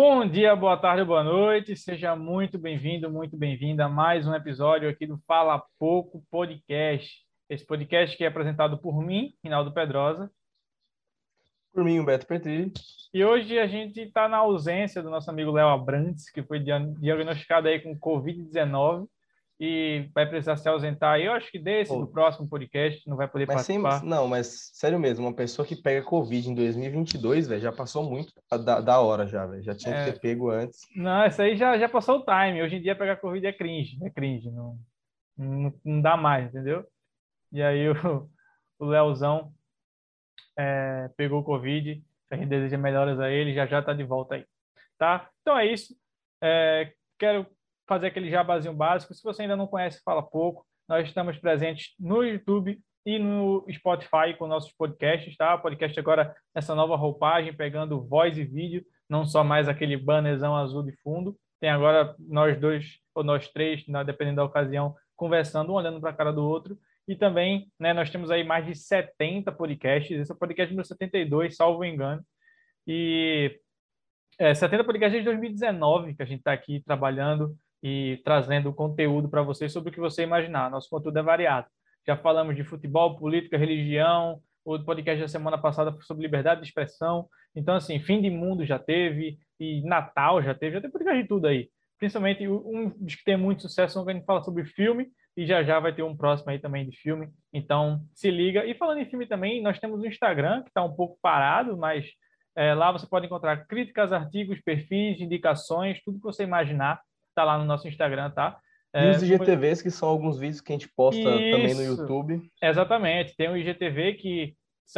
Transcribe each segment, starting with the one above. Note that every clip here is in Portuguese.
Bom dia, boa tarde, boa noite. Seja muito bem-vindo, muito bem-vinda a mais um episódio aqui do Fala Pouco Podcast. Esse podcast que é apresentado por mim, Rinaldo Pedrosa. Por mim, Humberto Petri. E hoje a gente está na ausência do nosso amigo Léo Abrantes, que foi diagnosticado aí com Covid-19 e vai precisar se ausentar aí, eu acho que desse, Pô. do próximo podcast, não vai poder mas participar. Sem, não, mas sério mesmo, uma pessoa que pega Covid em 2022, velho, já passou muito da, da hora já, velho, já tinha é... que ter pego antes. Não, isso aí já, já passou o time, hoje em dia pegar Covid é cringe, é cringe, não, não, não dá mais, entendeu? E aí o, o Leozão é, pegou Covid, a gente deseja melhoras a ele, já já tá de volta aí, tá? Então é isso, é, quero fazer aquele jabazinho básico. Se você ainda não conhece Fala Pouco, nós estamos presentes no YouTube e no Spotify com nossos podcasts, tá? O podcast agora nessa nova roupagem, pegando voz e vídeo, não só mais aquele bannerzão azul de fundo. Tem agora nós dois ou nós três, né, dependendo da ocasião, conversando, um olhando para a cara do outro. E também, né, nós temos aí mais de 70 podcasts. Esse é o podcast número 72, salvo engano. E é, 70 podcasts desde 2019 que a gente está aqui trabalhando e trazendo conteúdo para vocês sobre o que você imaginar. Nosso conteúdo é variado. Já falamos de futebol, política, religião. O podcast da semana passada foi sobre liberdade de expressão. Então, assim, fim de mundo já teve, e Natal já teve, já tem podcast de tudo aí. Principalmente um dos que tem muito sucesso, quando a gente fala sobre filme, e já já vai ter um próximo aí também de filme. Então, se liga. E falando em filme também, nós temos o Instagram, que está um pouco parado, mas é, lá você pode encontrar críticas, artigos, perfis, indicações, tudo que você imaginar tá lá no nosso Instagram, tá? E é, os IGTVs, que são alguns vídeos que a gente posta Isso. também no YouTube. Exatamente. Tem o IGTV que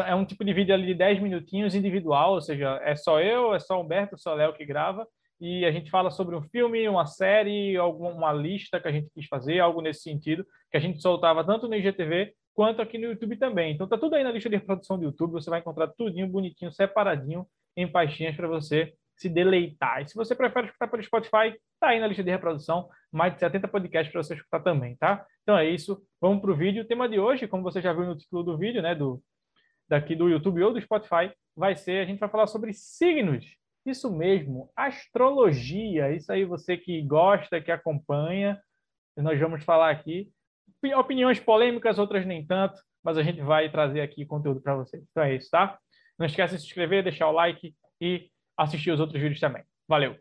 é um tipo de vídeo ali de 10 minutinhos individual, ou seja, é só eu, é só o Humberto, só o Léo que grava, e a gente fala sobre um filme, uma série, alguma lista que a gente quis fazer, algo nesse sentido, que a gente soltava tanto no IGTV quanto aqui no YouTube também. Então tá tudo aí na lista de reprodução do YouTube, você vai encontrar tudinho bonitinho, separadinho em pastinhas para você se deleitar. E se você prefere escutar pelo Spotify, tá aí na lista de reprodução, mais de 70 podcasts para você escutar também, tá? Então é isso, vamos para o vídeo. O tema de hoje, como você já viu no título do vídeo, né, do, daqui do YouTube ou do Spotify, vai ser, a gente vai falar sobre signos. Isso mesmo, astrologia. Isso aí você que gosta, que acompanha, nós vamos falar aqui. Opiniões polêmicas, outras nem tanto, mas a gente vai trazer aqui conteúdo para vocês. Então é isso, tá? Não esquece de se inscrever, deixar o like e assistir os outros vídeos também. Valeu!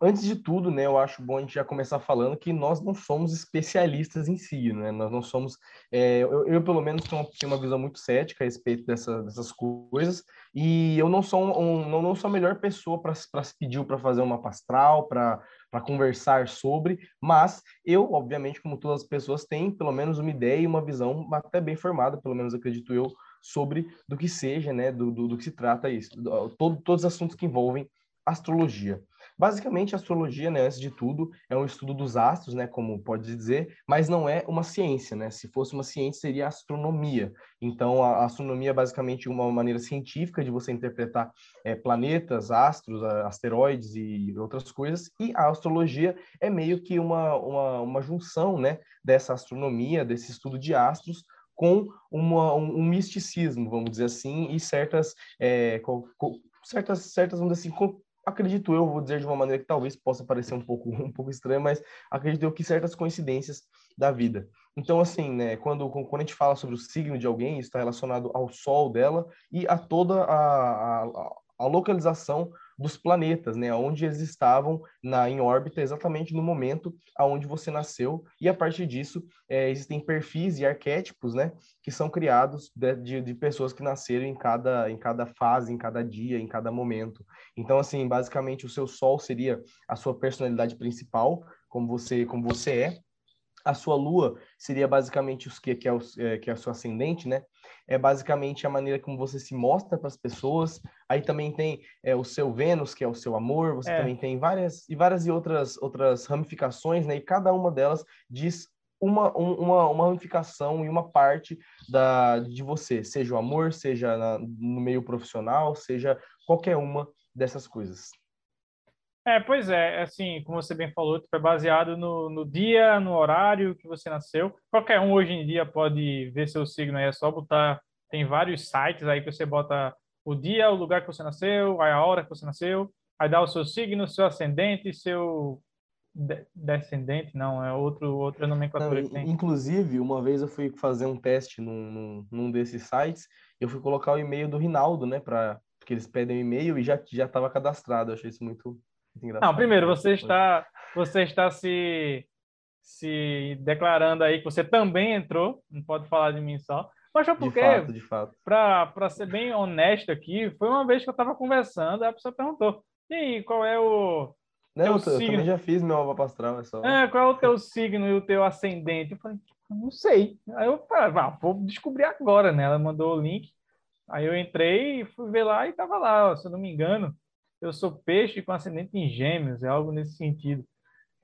Antes de tudo, né, eu acho bom a gente já começar falando que nós não somos especialistas em si, né? Nós não somos, é, eu, eu, pelo menos tenho uma, tenho uma, visão muito cética a respeito dessa, dessas coisas e eu não sou um, não, não sou a melhor pessoa para se pedir para fazer uma pastral, para para conversar sobre, mas eu, obviamente, como todas as pessoas, tenho pelo menos uma ideia e uma visão até bem formada, pelo menos acredito eu, sobre do que seja, né, do, do, do que se trata isso, do, todo, todos os assuntos que envolvem astrologia. Basicamente, a astrologia, né, antes de tudo, é um estudo dos astros, né, como pode dizer, mas não é uma ciência, né? Se fosse uma ciência, seria astronomia. Então, a astronomia é basicamente uma maneira científica de você interpretar é, planetas, astros, asteroides e outras coisas. E a astrologia é meio que uma, uma, uma junção, né, dessa astronomia, desse estudo de astros, com uma, um, um, misticismo, vamos dizer assim, e certas, é, certas, certas vamos dizer assim, acredito eu, vou dizer de uma maneira que talvez possa parecer um pouco, um pouco estranha, mas acredito eu que certas coincidências da vida. Então, assim, né, quando, quando a gente fala sobre o signo de alguém, está relacionado ao sol dela e a toda a, a, a localização dos planetas, né, onde eles estavam na em órbita exatamente no momento aonde você nasceu e a partir disso é, existem perfis e arquétipos, né, que são criados de, de, de, pessoas que nasceram em cada em cada fase, em cada dia, em cada momento. Então, assim, basicamente o seu Sol seria a sua personalidade principal, como você como você é. A sua Lua seria basicamente os que que é, o, é, que é o seu ascendente, né? é basicamente a maneira como você se mostra para as pessoas. Aí também tem é, o seu Vênus, que é o seu amor. Você é. também tem várias e várias e outras outras ramificações, né? E cada uma delas diz uma, uma, uma ramificação e uma parte da, de você, seja o amor, seja na, no meio profissional, seja qualquer uma dessas coisas. É, pois é, assim, como você bem falou, tipo, é baseado no, no dia, no horário que você nasceu. Qualquer um hoje em dia pode ver seu signo aí, é só botar, tem vários sites aí que você bota o dia, o lugar que você nasceu, a hora que você nasceu, aí dá o seu signo, seu ascendente, seu de descendente, não, é outro, outra nomenclatura não, que tem. Inclusive, uma vez eu fui fazer um teste num, num, num desses sites, eu fui colocar o e-mail do Rinaldo, né, para porque eles pedem um e-mail e já já estava cadastrado. Eu achei isso muito. Não, primeiro você está você está se se declarando aí que você também entrou, não pode falar de mim só. Mas só porque, de fato, de fato. Para ser bem honesto aqui, foi uma vez que eu estava conversando, a pessoa perguntou: e aí, qual é o, não, eu, eu, também já fiz meu mapa astral, é só. É, qual é o teu signo e o teu ascendente? Eu falei, não sei. Aí eu falei, ah, vou descobrir agora, né? Ela mandou o link. Aí eu entrei, fui ver lá e tava lá, ó, se eu não me engano, eu sou peixe com ascendente em gêmeos, é algo nesse sentido.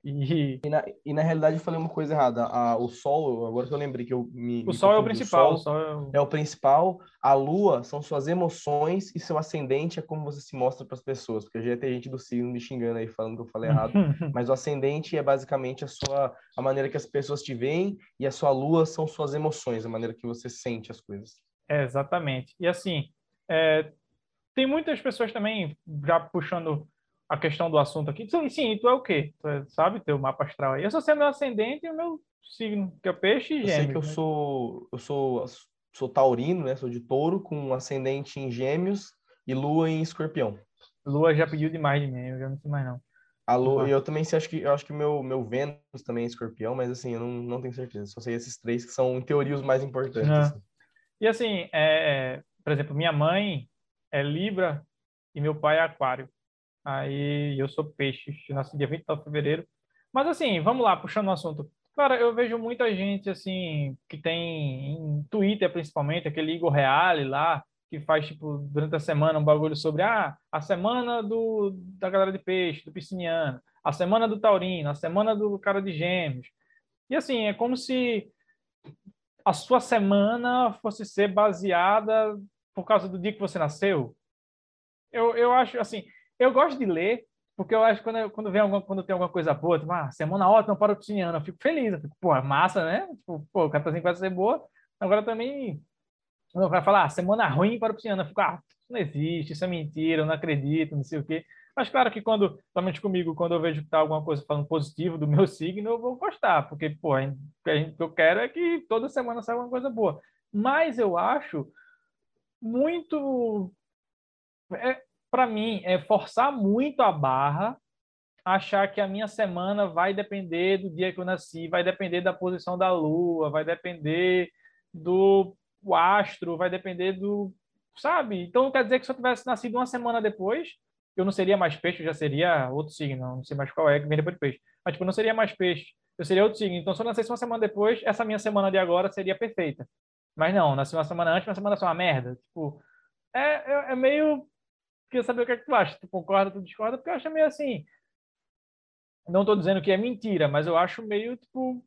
E... E, na, e na realidade eu falei uma coisa errada. A, o Sol, agora que eu lembrei que eu me. O me Sol é o principal. O sol, é, o... é o principal. A Lua são suas emoções e seu ascendente é como você se mostra para as pessoas. Porque já tem gente do signo me xingando aí, falando que eu falei errado. Mas o ascendente é basicamente a sua a maneira que as pessoas te veem e a sua Lua são suas emoções, a maneira que você sente as coisas. É, exatamente. E assim, é, tem muitas pessoas também já puxando a questão do assunto aqui. Sim, sim tu é o quê? Tu é, sabe teu mapa astral aí? Eu só sei meu ascendente e o meu signo, que é peixe e gêmeos. Eu sei que eu né? sou, eu sou, sou taurino, né? Sou de touro, com ascendente em gêmeos e lua em escorpião. Lua já pediu demais de mim, eu já não sei mais não. A lua, eu também sei, acho que, eu acho que meu, meu Vênus também é escorpião, mas assim, eu não, não tenho certeza. Só sei esses três que são, em teoria, os mais importantes. Assim. E assim, é, é, por exemplo, minha mãe é Libra e meu pai é Aquário. Aí eu sou peixe, nasci dia 29 de fevereiro. Mas assim, vamos lá, puxando o assunto. Cara, eu vejo muita gente assim, que tem em Twitter principalmente, aquele Igor Reale lá, que faz, tipo, durante a semana um bagulho sobre ah, a semana do, da galera de peixe, do pisciniano, a semana do taurino, a semana do cara de gêmeos. E assim, é como se a sua semana fosse ser baseada por causa do dia que você nasceu. Eu, eu acho, assim, eu gosto de ler, porque eu acho que quando, quando, vem alguma, quando tem alguma coisa boa, tipo, ah, semana ótima para o pisciniano, eu fico feliz. Eu fico, pô, é massa, né? Tipo, pô, o catazinho vai ser boa. Agora também, não vai falar, ah, semana ruim para o pisciniano, eu fico, ah, isso não existe, isso é mentira, eu não acredito, não sei o quê. Mas claro que quando, somente comigo, quando eu vejo que tá alguma coisa falando positivo do meu signo, eu vou gostar, porque, pô, o que eu quero é que toda semana saia alguma coisa boa. Mas eu acho muito. É, para mim, é forçar muito a barra, achar que a minha semana vai depender do dia que eu nasci, vai depender da posição da lua, vai depender do astro, vai depender do. Sabe? Então quer dizer que se eu tivesse nascido uma semana depois, eu não seria mais peixe, eu já seria outro signo, não sei mais qual é que vem depois de peixe. Mas, tipo, eu não seria mais peixe, eu seria outro signo. Então, se eu nascesse uma semana depois, essa minha semana de agora seria perfeita. Mas não, uma semana antes, uma semana só uma merda. Tipo, é, é, é meio queria saber o que é que tu acha. Tu concorda, tu discorda? Porque eu acho meio assim. Não estou dizendo que é mentira, mas eu acho meio, tipo,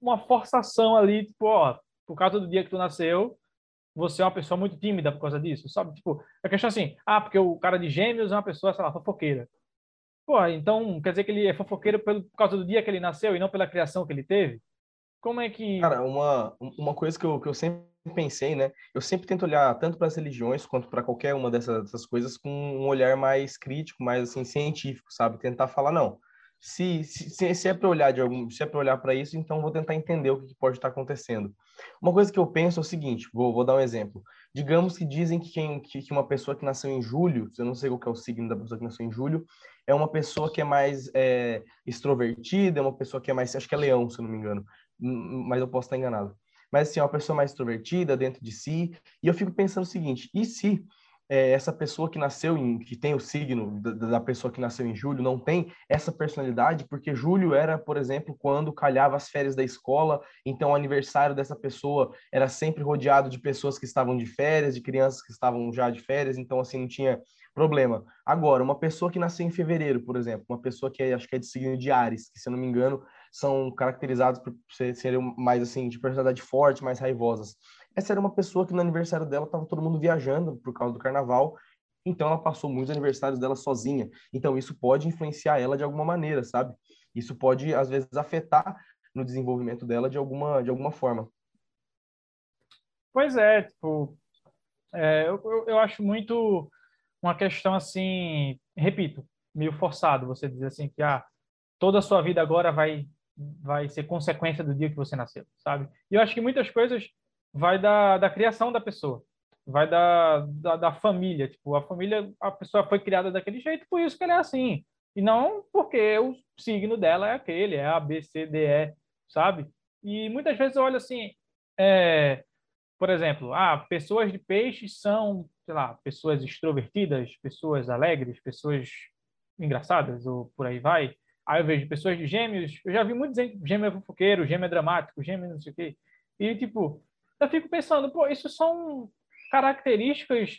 uma forçação ali, tipo, ó, por causa do dia que tu nasceu, você é uma pessoa muito tímida por causa disso, sabe? Tipo, a questão assim, ah, porque o cara de gêmeos é uma pessoa, sei lá, fofoqueira. Pô, então quer dizer que ele é fofoqueiro pelo, por causa do dia que ele nasceu e não pela criação que ele teve? Como é que. Cara, uma, uma coisa que eu, que eu sempre pensei, né? Eu sempre tento olhar tanto para as religiões quanto para qualquer uma dessas, dessas, coisas com um olhar mais crítico, mais assim científico, sabe? Tentar falar não. Se, se, se é para olhar de algum, se é para olhar para isso, então vou tentar entender o que pode estar acontecendo. Uma coisa que eu penso é o seguinte, vou, vou dar um exemplo. Digamos que dizem que, quem, que, que uma pessoa que nasceu em julho, eu não sei qual é o signo da pessoa que nasceu em julho, é uma pessoa que é mais é, extrovertida, é uma pessoa que é mais, acho que é leão, se eu não me engano, mas eu posso estar enganado mas assim, é uma pessoa mais extrovertida dentro de si. E eu fico pensando o seguinte: e se é, essa pessoa que nasceu em, que tem o signo da, da, pessoa que nasceu em julho, não tem essa personalidade, porque julho era, por exemplo, quando calhava as férias da escola, então o aniversário dessa pessoa era sempre rodeado de pessoas que estavam de férias, de crianças que estavam já de férias, então assim não tinha problema. Agora, uma pessoa que nasceu em fevereiro, por exemplo, uma pessoa que é, acho que é de signo de Ares, que se eu não me engano, são caracterizados por serem mais assim de personalidade forte, mais raivosas. Essa era uma pessoa que no aniversário dela estava todo mundo viajando por causa do carnaval então ela passou muitos aniversários dela sozinha. Então isso pode influenciar ela de alguma maneira, sabe? Isso pode às vezes afetar no desenvolvimento dela de alguma de alguma forma. Pois é, tipo, é, eu, eu acho muito uma questão assim, repito, meio forçado você dizer assim que ah, toda a sua vida agora vai vai ser consequência do dia que você nasceu, sabe? E eu acho que muitas coisas vai da, da criação da pessoa, vai da, da, da família, tipo, a família, a pessoa foi criada daquele jeito, por isso que ela é assim, e não porque o signo dela é aquele, é A, B, C, D, E, sabe? E muitas vezes eu olho assim, é, por exemplo, ah, pessoas de peixes são, sei lá, pessoas extrovertidas, pessoas alegres, pessoas engraçadas, ou por aí vai. Aí eu vejo pessoas de gêmeos, eu já vi muito dizer gêmeo é fofoqueiro, gêmeo é dramático, gêmeo não sei o quê. E, tipo, eu fico pensando, pô, isso são características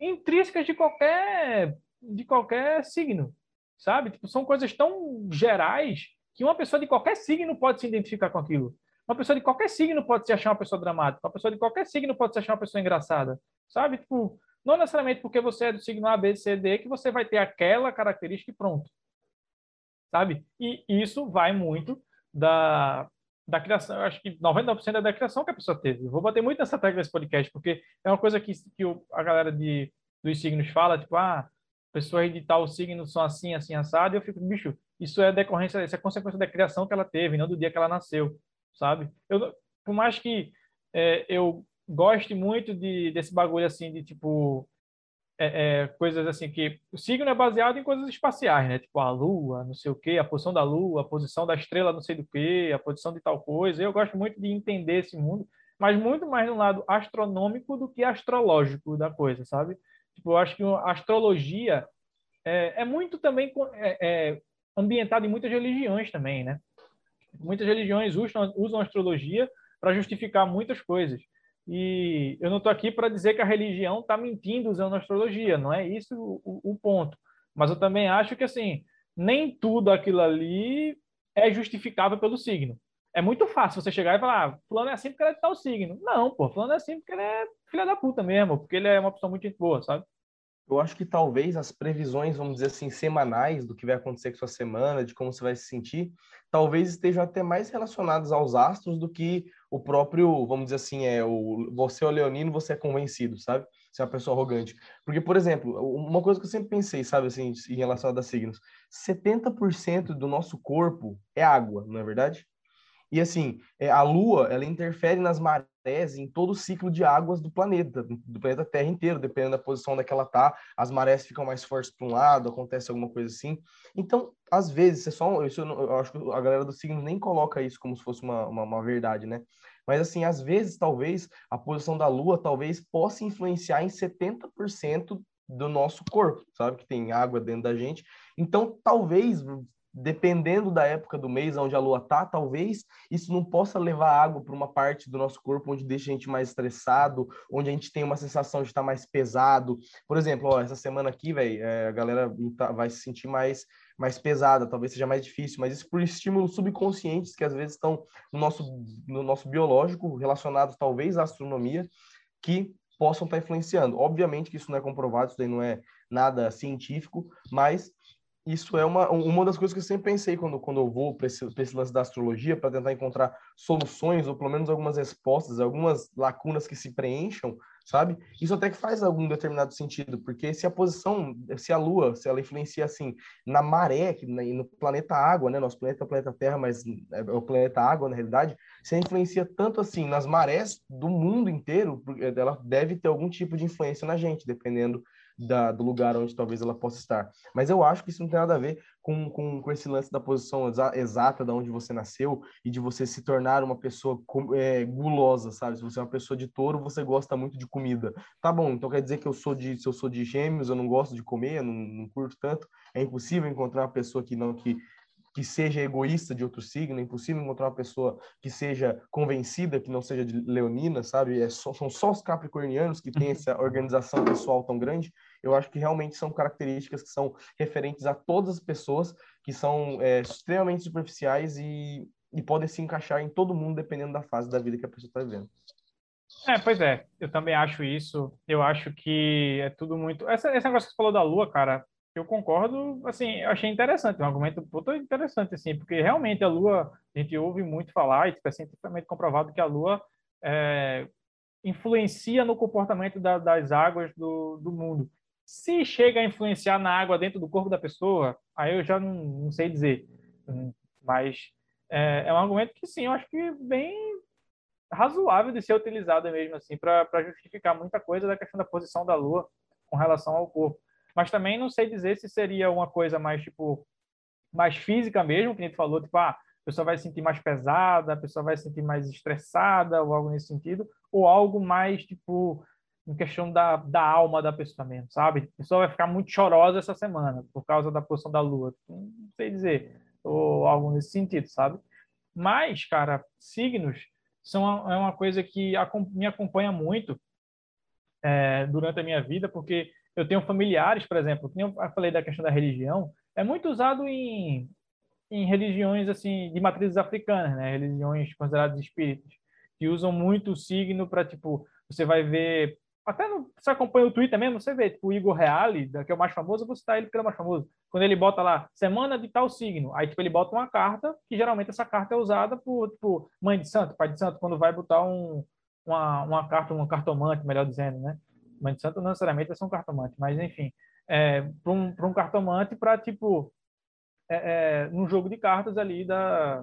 intrínsecas de qualquer, de qualquer signo, sabe? Tipo, são coisas tão gerais que uma pessoa de qualquer signo pode se identificar com aquilo. Uma pessoa de qualquer signo pode se achar uma pessoa dramática. Uma pessoa de qualquer signo pode se achar uma pessoa engraçada. Sabe? Tipo, não necessariamente porque você é do signo A, B, C, D que você vai ter aquela característica e pronto. Sabe? E isso vai muito da, da criação. Eu acho que 99% é da criação que a pessoa teve. Eu vou bater muito nessa tecla desse podcast, porque é uma coisa que, que a galera de, dos signos fala, tipo, ah, pessoas de tal signo são assim, assim, assado, e eu fico, bicho, isso é decorrência, isso é consequência da criação que ela teve, não do dia que ela nasceu sabe? Eu, por mais que é, eu goste muito de, desse bagulho assim, de tipo. É, é, coisas assim que o signo é baseado em coisas espaciais, né? Tipo a lua, não sei o quê, a posição da lua, a posição da estrela, não sei do quê, a posição de tal coisa. Eu gosto muito de entender esse mundo, mas muito mais no lado astronômico do que astrológico da coisa, sabe? Tipo, eu acho que a astrologia é, é muito também é, é ambientada em muitas religiões também, né? muitas religiões usam, usam astrologia para justificar muitas coisas. E eu não estou aqui para dizer que a religião está mentindo usando astrologia, não é isso o, o, ponto. Mas eu também acho que assim nem tudo aquilo ali é justificável pelo signo. É muito fácil você chegar e falar, ah, fulano é assim porque ele é de tal signo. Não, pô, fulano é assim porque ele é filha da puta mesmo, porque ele é uma pessoa muito boa, sabe? Eu acho que talvez as previsões, vamos dizer assim, semanais do que vai acontecer com sua semana, de como você vai se sentir, talvez estejam até mais relacionadas aos astros do que o próprio, vamos dizer assim, é o você é o leonino, você é convencido, sabe? Você é uma pessoa arrogante. Porque, por exemplo, uma coisa que eu sempre pensei, sabe, assim, em relação a signos, 70% do nosso corpo é água, não é verdade? E assim, é, a Lua, ela interfere nas marés em todo o ciclo de águas do planeta, do planeta Terra inteiro, dependendo da posição daquela tá, as marés ficam mais fortes para um lado, acontece alguma coisa assim. Então, às vezes, é só, eu, eu acho que a galera do signo nem coloca isso como se fosse uma, uma, uma verdade, né? Mas assim, às vezes, talvez a posição da Lua talvez possa influenciar em 70% do nosso corpo, sabe? Que tem água dentro da gente. Então, talvez dependendo da época do mês onde a lua tá, talvez isso não possa levar água para uma parte do nosso corpo onde deixa a gente mais estressado, onde a gente tem uma sensação de estar mais pesado. Por exemplo, ó, essa semana aqui, velho, é, a galera tá, vai se sentir mais mais pesada, talvez seja mais difícil, mas isso por estímulos subconscientes que às vezes estão no nosso no nosso biológico, relacionados talvez à astronomia, que possam estar influenciando. Obviamente que isso não é comprovado, isso daí não é nada científico, mas isso é uma, uma das coisas que eu sempre pensei quando, quando eu vou para esse, esse lance da astrologia, para tentar encontrar soluções, ou pelo menos algumas respostas, algumas lacunas que se preencham, sabe? Isso até que faz algum determinado sentido, porque se a posição, se a Lua, se ela influencia assim na maré, no planeta Água, né? Nosso planeta é o planeta Terra, mas é o planeta Água, na realidade, se ela influencia tanto assim nas marés do mundo inteiro, ela deve ter algum tipo de influência na gente, dependendo da, do lugar onde talvez ela possa estar. Mas eu acho que isso não tem nada a ver com, com, com esse lance da posição exa exata de onde você nasceu e de você se tornar uma pessoa é, gulosa, sabe? Se você é uma pessoa de touro, você gosta muito de comida. Tá bom, então quer dizer que eu sou de, se eu sou de gêmeos, eu não gosto de comer, eu não, não curto tanto. É impossível encontrar uma pessoa que não que que seja egoísta de outro signo, é impossível encontrar uma pessoa que seja convencida, que não seja de leonina, sabe? É só, são só os capricornianos que têm essa organização pessoal tão grande. Eu acho que realmente são características que são referentes a todas as pessoas, que são é, extremamente superficiais e, e podem se encaixar em todo mundo, dependendo da fase da vida que a pessoa está vivendo. É, pois é, eu também acho isso. Eu acho que é tudo muito. Essa, esse negócio que você falou da Lua, cara, eu concordo, assim, eu achei interessante, um argumento muito interessante, assim, porque realmente a Lua, a gente ouve muito falar, e é cientificamente comprovado que a Lua é, influencia no comportamento da, das águas do, do mundo. Se chega a influenciar na água dentro do corpo da pessoa, aí eu já não, não sei dizer. Mas é, é, um argumento que, sim, eu acho que bem razoável de ser utilizado mesmo, assim, para justificar muita coisa da questão da posição da Lua com relação ao corpo. Mas também não sei dizer se seria uma coisa mais, tipo, mais física mesmo, que a gente falou, tipo, ah, a pessoa vai se sentir mais pesada, a pessoa vai se sentir mais estressada, ou algo nesse sentido, ou algo mais, tipo, em questão da, da alma da pessoa mesmo, sabe? A pessoa vai ficar muito chorosa essa semana por causa da posição da lua. Não sei dizer, ou algo nesse sentido, sabe? Mas, cara, signos são uma, é uma coisa que me acompanha muito é, durante a minha vida, porque eu tenho familiares, por exemplo, que eu falei da questão da religião, é muito usado em, em religiões assim de matrizes africanas, né? Religiões consideradas espíritas, que usam muito o signo para tipo, você vai ver até no, você acompanha o Twitter mesmo, você vê, tipo, o Igor Reale, que é o mais famoso, você tá ele porque ele é o mais famoso. Quando ele bota lá, semana de tal signo, aí, tipo, ele bota uma carta, que geralmente essa carta é usada por, tipo, mãe de santo, pai de santo, quando vai botar um, uma, uma carta, um cartomante, melhor dizendo, né? Mãe de santo não necessariamente vai ser um cartomante, mas, enfim, é, para um, um cartomante, para, tipo, é, é, num jogo de cartas ali da,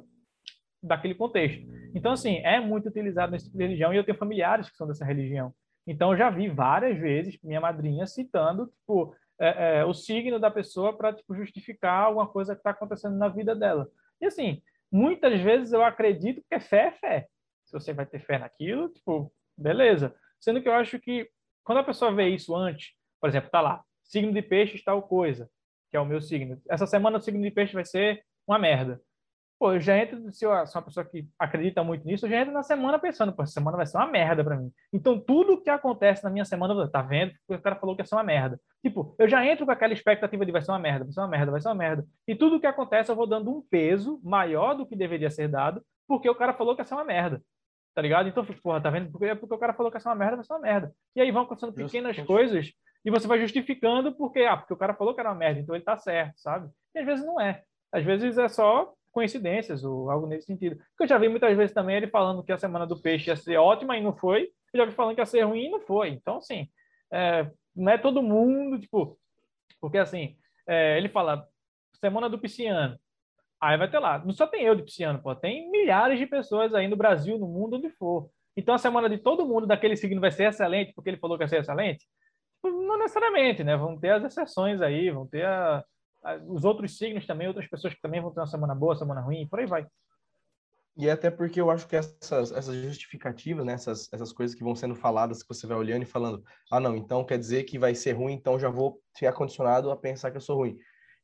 daquele contexto. Então, assim, é muito utilizado nesse tipo de religião, e eu tenho familiares que são dessa religião. Então, eu já vi várias vezes minha madrinha citando tipo, é, é, o signo da pessoa para tipo, justificar alguma coisa que está acontecendo na vida dela. E assim, muitas vezes eu acredito que fé é fé. Se você vai ter fé naquilo, tipo, beleza. Sendo que eu acho que quando a pessoa vê isso antes, por exemplo, tá lá, signo de peixe tal coisa, que é o meu signo. Essa semana o signo de peixe vai ser uma merda. Pô, eu já entro, se eu sou uma pessoa que acredita muito nisso, eu já entro na semana pensando, pô, essa semana vai ser uma merda para mim. Então, tudo que acontece na minha semana, tá vendo? O cara falou que ia ser uma merda. Tipo, eu já entro com aquela expectativa de vai ser uma merda, vai ser uma merda, vai ser uma merda. E tudo que acontece eu vou dando um peso maior do que deveria ser dado, porque o cara falou que ia ser uma merda. Tá ligado? Então, porra, tá vendo? Porque, porque o cara falou que ia ser uma merda, vai ser uma merda. E aí vão acontecendo pequenas coisas e você vai justificando porque, ah, porque o cara falou que era uma merda, então ele tá certo, sabe? E às vezes não é. Às vezes é só coincidências ou algo nesse sentido. Porque eu já vi muitas vezes também ele falando que a semana do peixe ia ser ótima e não foi. Eu já vi falando que ia ser ruim e não foi. Então, assim, é, não é todo mundo, tipo, porque assim, é, ele fala semana do pisciano. Aí vai ter lá. Não só tem eu de pisciano, pô, tem milhares de pessoas aí no Brasil, no mundo, onde for. Então a semana de todo mundo daquele signo vai ser excelente porque ele falou que ia ser excelente? Não necessariamente, né? Vão ter as exceções aí, vão ter a, os outros signos também, outras pessoas que também vão ter uma semana boa, semana ruim, por aí vai. E até porque eu acho que essas, essas justificativas, né, essas, essas coisas que vão sendo faladas, que você vai olhando e falando, ah, não, então quer dizer que vai ser ruim, então já vou ficar condicionado a pensar que eu sou ruim,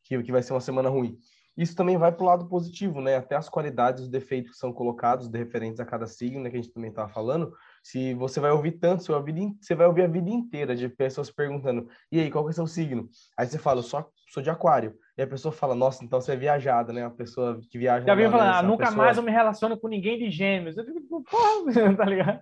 que, que vai ser uma semana ruim. Isso também vai para o lado positivo, né? Até as qualidades, os defeitos que são colocados, de referentes a cada signo, né, que a gente também estava falando. Se você vai ouvir tanto, vai ouvir, você vai ouvir a vida inteira de pessoas perguntando: e aí, qual que é o seu signo? Aí você fala: eu sou, de Aquário. E a pessoa fala, nossa, então você é viajada, né? A pessoa que viaja. Já viu falar, ah, nunca pessoa... mais eu me relaciono com ninguém de gêmeos. Eu fico, porra, tá ligado?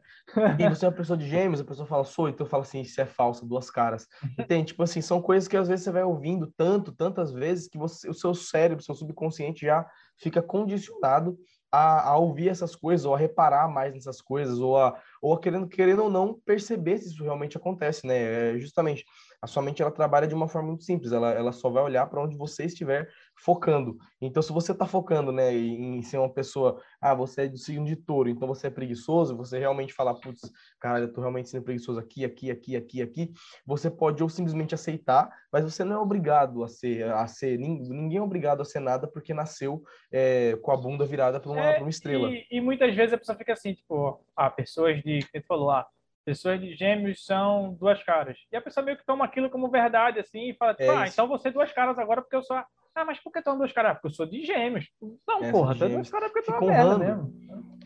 E você é uma pessoa de gêmeos, a pessoa fala, sou, então fala assim, isso é falso, duas caras. E tem, tipo assim, são coisas que às vezes você vai ouvindo tanto, tantas vezes, que você, o seu cérebro, o seu subconsciente já fica condicionado a, a, ouvir essas coisas, ou a reparar mais nessas coisas, ou a, ou a querendo, querendo ou não perceber se isso realmente acontece, né? É justamente a sua mente ela trabalha de uma forma muito simples, ela, ela só vai olhar para onde você estiver focando. Então, se você está focando né, em, ser uma pessoa, ah, você é do signo de touro, então você é preguiçoso, você realmente fala, putz, cara, eu tô realmente sendo preguiçoso aqui, aqui, aqui, aqui, aqui, você pode ou simplesmente aceitar, mas você não é obrigado a ser, a ser ninguém é obrigado a ser nada porque nasceu é, com a bunda virada para uma, é, uma, estrela. E, e, muitas vezes a pessoa fica assim, tipo, ah, pessoas de, que falou, ah, pessoas de gêmeos são duas caras. E a pessoa meio que toma aquilo como verdade, assim, e fala, tipo, é ah, então você é duas caras agora porque eu sou. Ah, mas por que tu é duas caras? Porque eu sou de gêmeos. Não, é, porra, tu é duas caras porque tu é honrando, mesmo.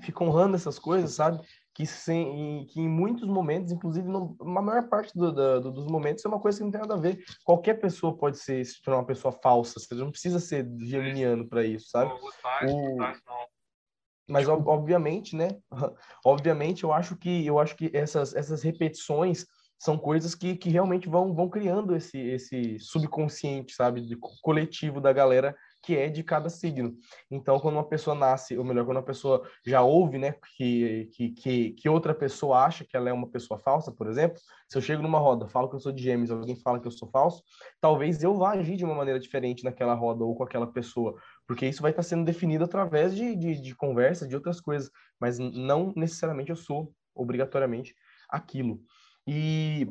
Fica honrando essas coisas, sabe? Que, sem, que em muitos momentos, inclusive na maior parte do, do, dos momentos, é uma coisa que não tem nada a ver. Qualquer pessoa pode ser, se tornar uma pessoa falsa. Você não precisa ser geminiano para isso, sabe? O, Mas obviamente, né? Obviamente, eu acho que eu acho que essas, essas repetições são coisas que, que realmente vão, vão criando esse, esse subconsciente, sabe, de coletivo da galera que é de cada signo. Então, quando uma pessoa nasce, ou melhor, quando uma pessoa já ouve, né, que, que, que, que outra pessoa acha que ela é uma pessoa falsa, por exemplo, se eu chego numa roda, falo que eu sou de gêmeos, alguém fala que eu sou falso, talvez eu vá agir de uma maneira diferente naquela roda ou com aquela pessoa, porque isso vai estar sendo definido através de, de, de conversa, de outras coisas, mas não necessariamente eu sou obrigatoriamente aquilo. E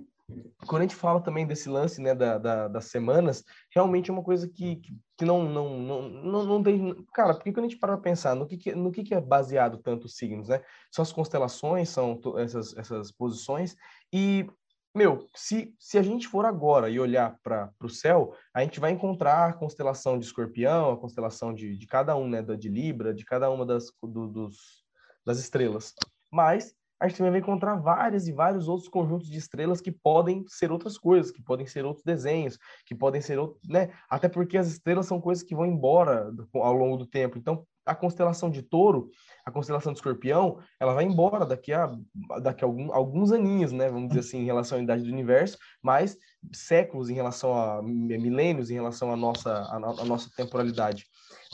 quando a gente fala também desse lance né, da, da, das semanas, realmente é uma coisa que, que não, não, não, não, não tem. Cara, porque quando a gente para pensar no que, que, no que, que é baseado tanto os signos, né? São as constelações, são essas, essas posições, e, meu, se, se a gente for agora e olhar para o céu, a gente vai encontrar a constelação de escorpião, a constelação de, de cada um, né, da de Libra, de cada uma das, do, dos, das estrelas. Mas a gente também vai encontrar vários e vários outros conjuntos de estrelas que podem ser outras coisas, que podem ser outros desenhos, que podem ser outros, né? Até porque as estrelas são coisas que vão embora ao longo do tempo. Então, a constelação de Touro, a constelação de Escorpião, ela vai embora daqui a daqui a algum, alguns aninhos, né? Vamos dizer assim, em relação à idade do universo, mas séculos em relação a milênios em relação à nossa à, à nossa temporalidade.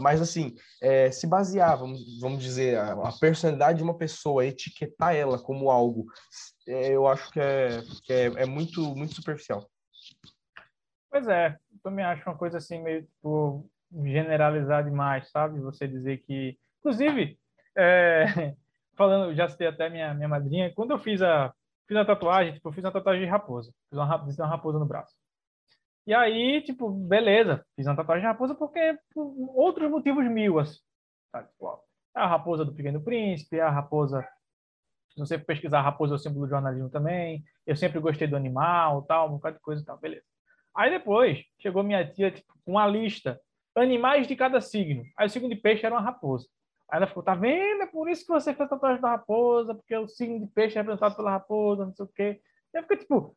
Mas, assim, é, se basear, vamos, vamos dizer, a, a, personalidade de uma pessoa, etiquetar ela como algo, é, eu acho que, é, que é, é, muito, muito superficial. Pois é, eu também acho uma coisa assim, meio tipo, generalizar demais, sabe? Você dizer que. Inclusive, é, falando, já citei até minha, minha madrinha, quando eu fiz a, fiz a tatuagem, tipo, eu fiz uma tatuagem de raposa, fiz uma, fiz uma raposa no braço. E aí, tipo, beleza, fiz uma tatuagem de raposa porque por outros motivos mil, assim. Tá? Tipo, a raposa do Pequeno Príncipe, a raposa. Se você pesquisar raposa é o símbolo do jornalismo também. Eu sempre gostei do animal, tal, um bocado de coisa e tal, beleza. Aí depois chegou minha tia tipo, com uma lista, animais de cada signo. Aí o signo de peixe era uma raposa. Aí ela ficou, tá vendo? É por isso que você fez tatuagem da raposa, porque o signo de peixe é representado pela raposa, não sei o quê. Eu fiquei tipo,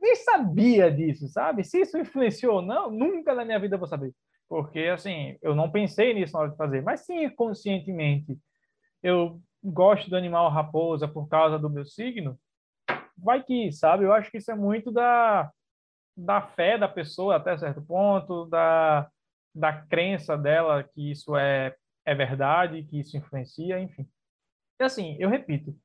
nem sabia disso, sabe? Se isso influenciou ou não, nunca na minha vida eu vou saber. Porque, assim, eu não pensei nisso na hora de fazer, mas sim, conscientemente, eu gosto do animal raposa por causa do meu signo, vai que, sabe? Eu acho que isso é muito da, da fé da pessoa até certo ponto, da, da crença dela que isso é, é verdade, que isso influencia, enfim. E assim, eu repito,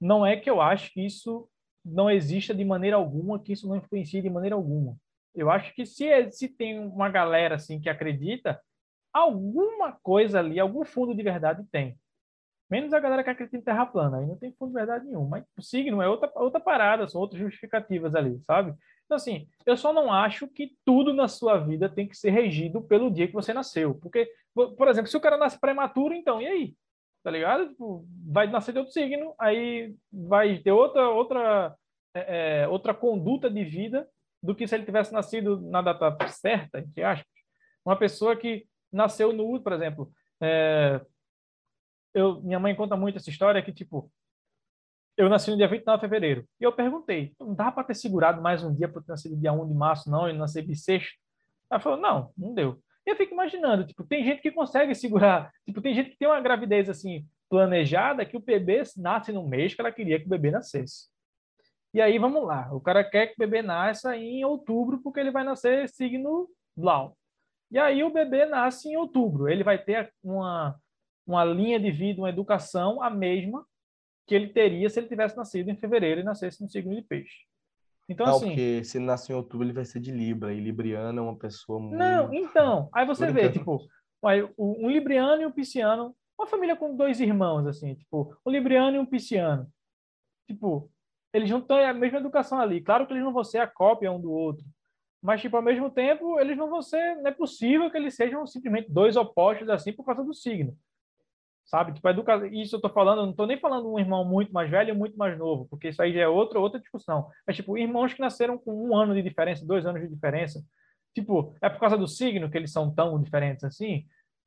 não é que eu acho que isso não exista de maneira alguma, que isso não influencie de maneira alguma. Eu acho que se, é, se tem uma galera assim que acredita, alguma coisa ali, algum fundo de verdade tem. Menos a galera que acredita em terra plana, aí não tem fundo de verdade nenhum. Mas o signo é outra, outra parada, são outras justificativas ali, sabe? Então, assim, eu só não acho que tudo na sua vida tem que ser regido pelo dia que você nasceu. Porque, por exemplo, se o cara nasce prematuro, então, e aí? tá ligado? Tipo, vai nascer de outro signo, aí vai ter outra outra é, é, outra conduta de vida do que se ele tivesse nascido na data certa, entre aspas. Uma pessoa que nasceu no, por exemplo, é, eu, minha mãe conta muito essa história que, tipo, eu nasci no dia 29 de fevereiro. E eu perguntei, não dá para ter segurado mais um dia para ter nascido dia 1 de março, não, e nascer bissexto? Ela falou, não, não deu. E eu fico imaginando, tipo, tem gente que consegue segurar, tipo, tem gente que tem uma gravidez assim planejada que o bebê nasce no mês que ela queria que o bebê nascesse. E aí vamos lá, o cara quer que o bebê nasça em outubro porque ele vai nascer signo Blau. E aí o bebê nasce em outubro, ele vai ter uma uma linha de vida, uma educação a mesma que ele teria se ele tivesse nascido em fevereiro e nascesse no signo de peixe. Então, assim. Porque se nascer em outubro, ele vai ser de Libra. E Libriano é uma pessoa muito. Não, então. Aí você vê, tipo, um Libriano e um Pisciano, uma família com dois irmãos, assim, tipo, um Libriano e um Pisciano. Tipo, eles não têm a mesma educação ali. Claro que eles não vão ser a cópia um do outro. Mas, tipo, ao mesmo tempo, eles não vão ser. Não é possível que eles sejam simplesmente dois opostos assim por causa do signo sabe? Tipo, educa... isso eu tô falando, não tô nem falando um irmão muito mais velho e muito mais novo, porque isso aí já é outra, outra discussão. Mas, tipo, irmãos que nasceram com um ano de diferença, dois anos de diferença, tipo, é por causa do signo que eles são tão diferentes assim?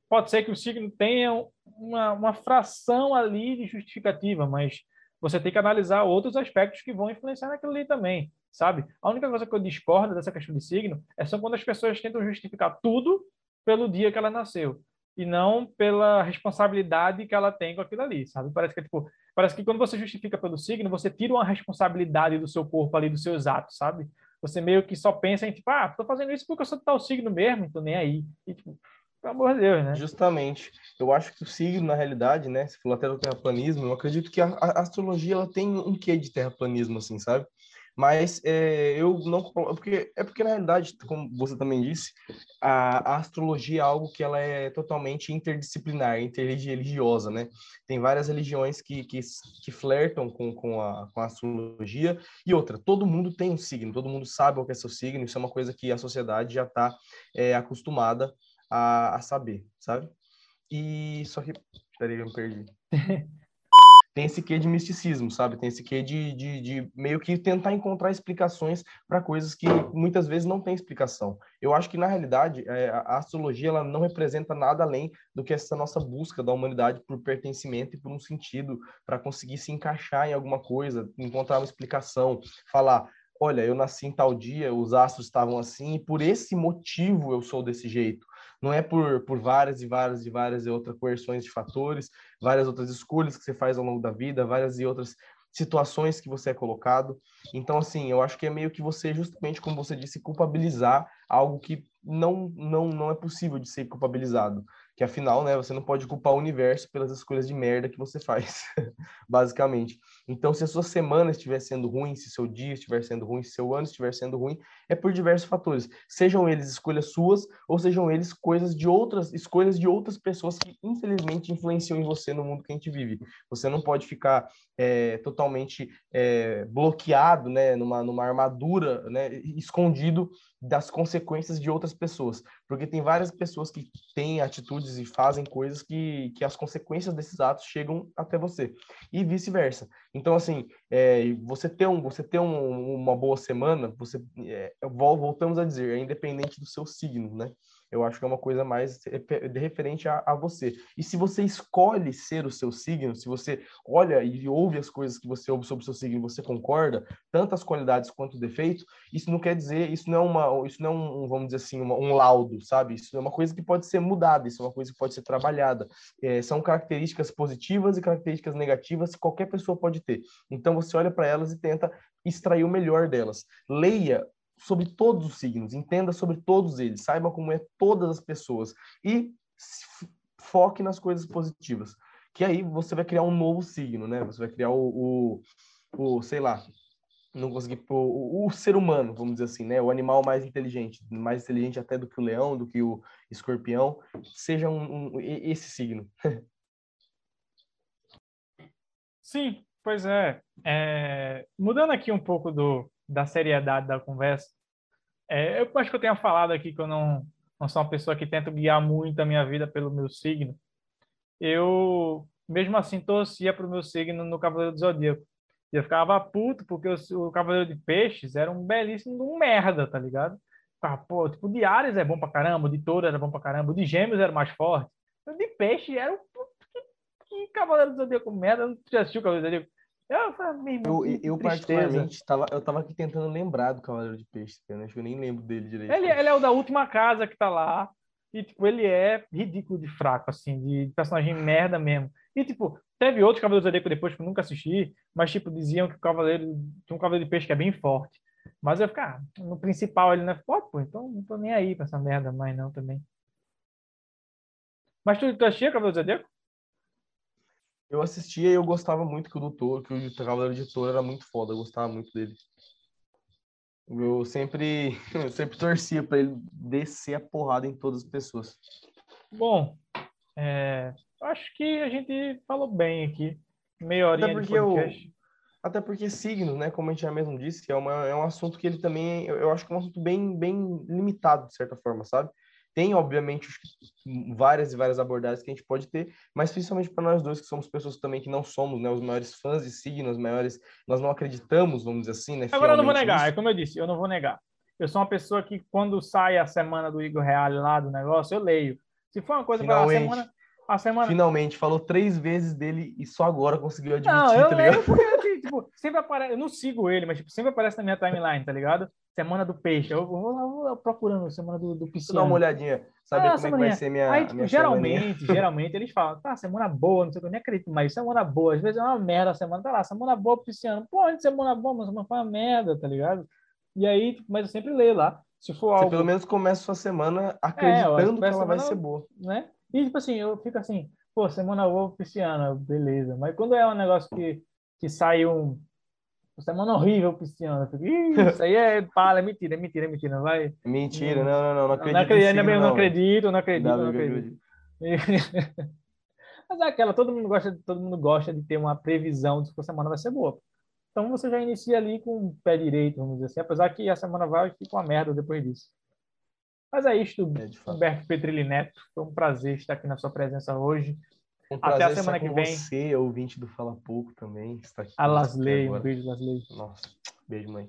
Pode ser que o signo tenha uma, uma fração ali de justificativa, mas você tem que analisar outros aspectos que vão influenciar naquilo ali também, sabe? A única coisa que eu discordo dessa questão de signo é só quando as pessoas tentam justificar tudo pelo dia que ela nasceu. E não pela responsabilidade que ela tem com aquilo ali, sabe? Parece que tipo, parece que quando você justifica pelo signo, você tira uma responsabilidade do seu corpo ali, dos seus atos, sabe? Você meio que só pensa em tipo, ah, tô fazendo isso porque eu sou tal signo mesmo, então nem aí. E, tipo, pelo amor de Deus, né? Justamente. Eu acho que o signo, na realidade, né? Se falou até do terraplanismo, eu acredito que a, a astrologia ela tem um quê de terraplanismo, assim, sabe? Mas é, eu não. Porque, é porque, na realidade, como você também disse, a, a, astrologia é algo que ela é totalmente interdisciplinar, interreligiosa, né? Tem várias religiões que, que, que flertam com, com, a, com a astrologia. E outra, todo mundo tem um signo, todo mundo sabe o que é seu signo, isso é uma coisa que a sociedade já está é, acostumada a, a saber, sabe? E só que. Peraí, eu me perdi. tem esse quê de misticismo, sabe? Tem esse quê de, de, de meio que tentar encontrar explicações para coisas que muitas vezes não tem explicação. Eu acho que, na realidade, é, a astrologia ela não representa nada além do que essa nossa busca da humanidade por pertencimento e por um sentido, para conseguir se encaixar em alguma coisa, encontrar uma explicação, falar. Olha, eu nasci em tal dia, os astros estavam assim, e por esse motivo eu sou desse jeito não é por, por várias e várias e várias e outras coerções de fatores, várias outras escolhas que você faz ao longo da vida, várias e outras situações que você é colocado. Então, assim, eu acho que é meio que você, justamente como você disse, culpabilizar algo que não, não, não é possível de ser culpabilizado que afinal, né, você não pode culpar o universo pelas escolhas de merda que você faz, basicamente. Então, se a sua semana estiver sendo ruim, se seu dia estiver sendo ruim, se seu ano estiver sendo ruim, é por diversos fatores. Sejam eles escolhas suas ou sejam eles coisas de outras, escolhas de outras pessoas que infelizmente influenciam em você no mundo que a gente vive. Você não pode ficar é, totalmente é, bloqueado, né, numa, numa armadura, né, escondido das consequências de outras pessoas, porque tem várias pessoas que têm atitudes e fazem coisas que, que as consequências desses atos chegam até você e vice-versa. Então, assim, é, você ter, um, você ter um, uma boa semana, você é, voltamos a dizer, é independente do seu signo, né? Eu acho que é uma coisa mais referente a, a, você. E se você escolhe ser o seu signo, se você olha e ouve as coisas que você ouve sobre o seu signo e você concorda, tanto as qualidades quanto o defeito, isso não quer dizer, isso não é uma, isso não é um, vamos dizer assim, uma, um laudo, sabe? Isso é uma coisa que pode ser mudada, isso é uma coisa que pode ser trabalhada. É, são características positivas e características negativas que qualquer pessoa pode ter. Então você olha para elas e tenta extrair o melhor delas. Leia sobre todos os signos, entenda sobre todos eles, saiba como é todas as pessoas e foque nas coisas positivas. Que aí você vai criar um novo signo, né? Você vai criar o, o, o sei lá, não consegui o, o, ser humano, vamos dizer assim, né? O animal mais inteligente, mais inteligente até do que o leão, do que o escorpião, seja um, um esse signo. Sim, pois é. é. Mudando aqui um pouco do, da seriedade da conversa. É, eu acho que eu tenho falado aqui que eu não, não sou uma pessoa que tenta guiar muito a minha vida pelo meu signo. Eu, mesmo assim, torcia para o meu signo no Cavaleiro do Zodíaco. E eu ficava puto porque o, o Cavaleiro de Peixes era um belíssimo um merda, tá ligado? Ah, pô, tipo, de Ares é bom pra caramba, de Touro era bom pra caramba, de Gêmeos era mais forte. De Peixe era um que, que Cavaleiro do Zodíaco merda. Não já assistiu o Cavaleiro do Zodíaco? Eu, eu, eu particularmente, tava, eu tava aqui tentando lembrar do Cavaleiro de Peixe, né? acho que eu nem lembro dele direito. Ele, ele, é o da última casa que tá lá, e, tipo, ele é ridículo de fraco, assim, de personagem merda mesmo. E, tipo, teve outros Cavaleiros do Zodíaco depois que eu nunca assisti, mas, tipo, diziam que o Cavaleiro, tinha um Cavaleiro de Peixe que é bem forte. Mas eu ficar, ah, no principal ele não é forte, pô, então não tô nem aí pra essa merda mais não também. Mas tu, tu assistia Cavaleiro do Zodíaco? Eu assistia e eu gostava muito que o doutor, que o Cavaleiro de Touro era muito foda, eu gostava muito dele. Eu sempre, eu sempre torcia para ele descer a porrada em todas as pessoas. Bom, é, acho que a gente falou bem aqui. Meia horinha até porque de podcast. Eu, até porque signos, né, como a gente já mesmo disse, é, uma, é um assunto que ele também, eu, eu acho que é um assunto bem, bem limitado, de certa forma, sabe? Tem, obviamente, várias e várias abordagens que a gente pode ter, mas principalmente para nós dois, que somos pessoas também que não somos né, os maiores fãs de signos, maiores, nós não acreditamos, vamos dizer assim, né? Agora eu não vou negar, nisso. é como eu disse, eu não vou negar. Eu sou uma pessoa que, quando sai a semana do Igor Reale lá do negócio, eu leio. Se for uma coisa para a semana. A semana... Finalmente, falou três vezes dele e só agora conseguiu admitir, não, eu tá leio porque tipo, sempre aparece. Eu não sigo ele, mas tipo, sempre aparece na minha timeline, tá ligado? Semana do peixe. Eu vou lá vou procurando semana do, do pisciano. Dá uma olhadinha, saber ah, como é que vai ser minha. Aí, tipo, minha geralmente, geralmente eles falam, tá, semana boa, não sei o que, eu nem acredito, mas semana boa. Às vezes é uma merda a semana, tá lá, semana boa pisciano. Pô, onde semana boa, mas semana foi uma merda, tá ligado? E aí, tipo, mas eu sempre leio lá. Se for algo. Você pelo menos começa a sua semana acreditando é, que, que ela semana, vai ser boa. Né? E tipo assim, eu fico assim, pô, semana boa pisciana, beleza. Mas quando é um negócio que, que sai um. Semana horrível pisciana, fico, isso aí é pala, é mentira, é mentira, é mentira, vai. Mentira, não, não, não, não acredito. Não acredito, não, não acredito, não acredito, não, não acredito. Mas é aquela, todo mundo gosta, todo mundo gosta de ter uma previsão de que a semana vai ser boa. Então você já inicia ali com o pé direito, vamos dizer assim, apesar que a semana vai e fica uma merda depois disso. Mas é isto, é, Humberto Petrilli Neto. Foi um prazer estar aqui na sua presença hoje. Um Até a semana que vem. Você, ouvinte do Fala Pouco também, está aqui. A Lasley, um beijo, Lasley. Nossa, beijo, mãe.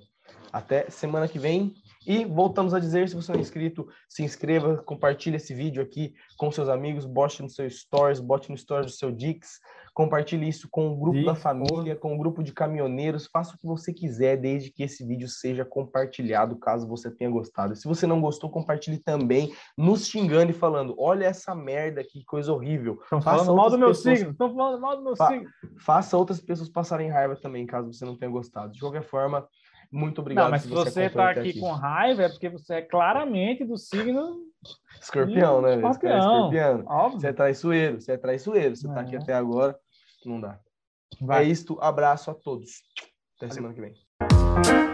Até semana que vem. E voltamos a dizer, se você não é inscrito, se inscreva, compartilhe esse vídeo aqui com seus amigos, bote no seu stories, bote no stories do seu Dix, compartilhe isso com o grupo da família, com o grupo de caminhoneiros, faça o que você quiser, desde que esse vídeo seja compartilhado, caso você tenha gostado. Se você não gostou, compartilhe também, nos xingando e falando, olha essa merda, que coisa horrível. Estão falando mal do meu pessoas... signo, estão falando mal do meu Fa... signo. Faça outras pessoas passarem raiva também, caso você não tenha gostado. De qualquer forma, muito obrigado. Não, mas se você está aqui, aqui, com raiva, é porque você é claramente do signo. Escorpião, né? Escorpião. Escorpião. Óbvio. Você é traiçoeiro, você é traiçoeiro. Você está aqui é. até agora, não dá. Vai. É isto. Abraço a todos. Até Valeu. semana que vem.